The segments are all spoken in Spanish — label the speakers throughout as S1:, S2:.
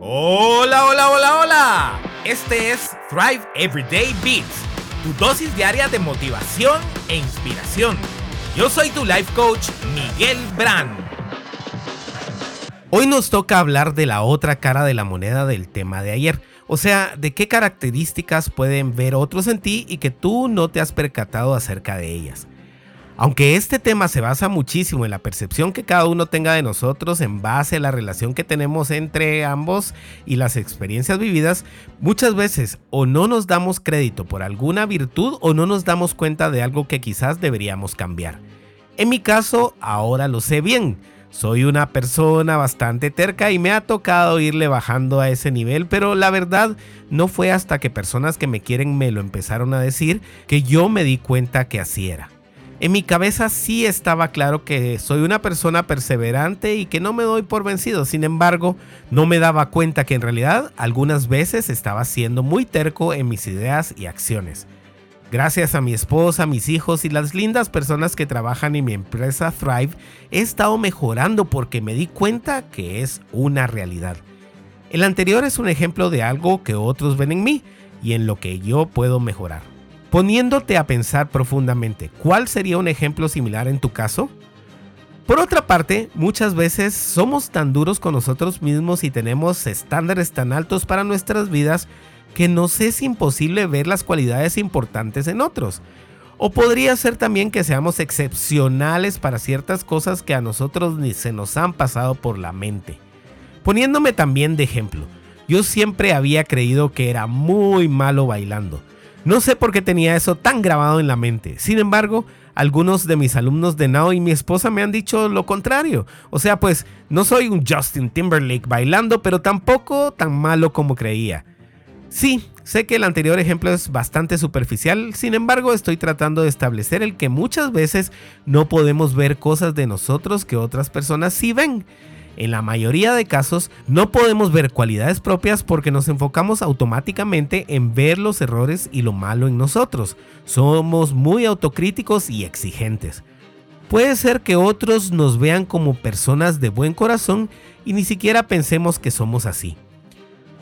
S1: Hola, hola, hola, hola. Este es Thrive Everyday Beats, tu dosis diaria de motivación e inspiración. Yo soy tu life coach, Miguel Brand. Hoy nos toca hablar de la otra cara de la moneda del tema de ayer. O sea, de qué características pueden ver otros en ti y que tú no te has percatado acerca de ellas. Aunque este tema se basa muchísimo en la percepción que cada uno tenga de nosotros en base a la relación que tenemos entre ambos y las experiencias vividas, muchas veces o no nos damos crédito por alguna virtud o no nos damos cuenta de algo que quizás deberíamos cambiar. En mi caso, ahora lo sé bien. Soy una persona bastante terca y me ha tocado irle bajando a ese nivel, pero la verdad no fue hasta que personas que me quieren me lo empezaron a decir que yo me di cuenta que así era. En mi cabeza sí estaba claro que soy una persona perseverante y que no me doy por vencido. Sin embargo, no me daba cuenta que en realidad algunas veces estaba siendo muy terco en mis ideas y acciones. Gracias a mi esposa, mis hijos y las lindas personas que trabajan en mi empresa Thrive, he estado mejorando porque me di cuenta que es una realidad. El anterior es un ejemplo de algo que otros ven en mí y en lo que yo puedo mejorar. Poniéndote a pensar profundamente, ¿cuál sería un ejemplo similar en tu caso? Por otra parte, muchas veces somos tan duros con nosotros mismos y tenemos estándares tan altos para nuestras vidas que nos es imposible ver las cualidades importantes en otros. O podría ser también que seamos excepcionales para ciertas cosas que a nosotros ni se nos han pasado por la mente. Poniéndome también de ejemplo, yo siempre había creído que era muy malo bailando. No sé por qué tenía eso tan grabado en la mente. Sin embargo, algunos de mis alumnos de Now y mi esposa me han dicho lo contrario. O sea, pues no soy un Justin Timberlake bailando, pero tampoco tan malo como creía. Sí, sé que el anterior ejemplo es bastante superficial, sin embargo estoy tratando de establecer el que muchas veces no podemos ver cosas de nosotros que otras personas sí ven. En la mayoría de casos no podemos ver cualidades propias porque nos enfocamos automáticamente en ver los errores y lo malo en nosotros. Somos muy autocríticos y exigentes. Puede ser que otros nos vean como personas de buen corazón y ni siquiera pensemos que somos así.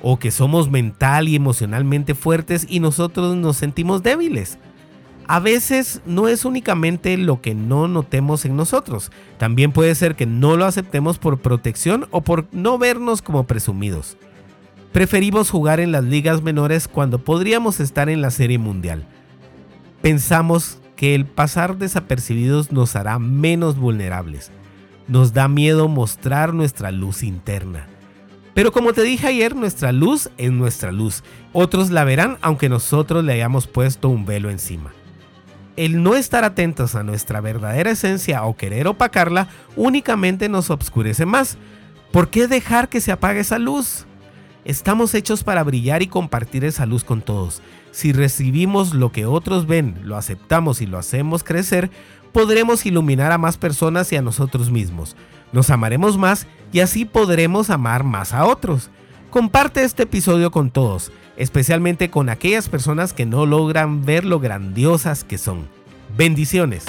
S1: O que somos mental y emocionalmente fuertes y nosotros nos sentimos débiles a veces no es únicamente lo que no notemos en nosotros, también puede ser que no lo aceptemos por protección o por no vernos como presumidos. Preferimos jugar en las ligas menores cuando podríamos estar en la serie mundial. Pensamos que el pasar desapercibidos nos hará menos vulnerables. Nos da miedo mostrar nuestra luz interna. Pero como te dije ayer, nuestra luz es nuestra luz. Otros la verán aunque nosotros le hayamos puesto un velo encima el no estar atentos a nuestra verdadera esencia o querer opacarla únicamente nos obscurece más. ¿Por qué dejar que se apague esa luz? Estamos hechos para brillar y compartir esa luz con todos. Si recibimos lo que otros ven, lo aceptamos y lo hacemos crecer, podremos iluminar a más personas y a nosotros mismos. Nos amaremos más y así podremos amar más a otros. Comparte este episodio con todos especialmente con aquellas personas que no logran ver lo grandiosas que son. Bendiciones.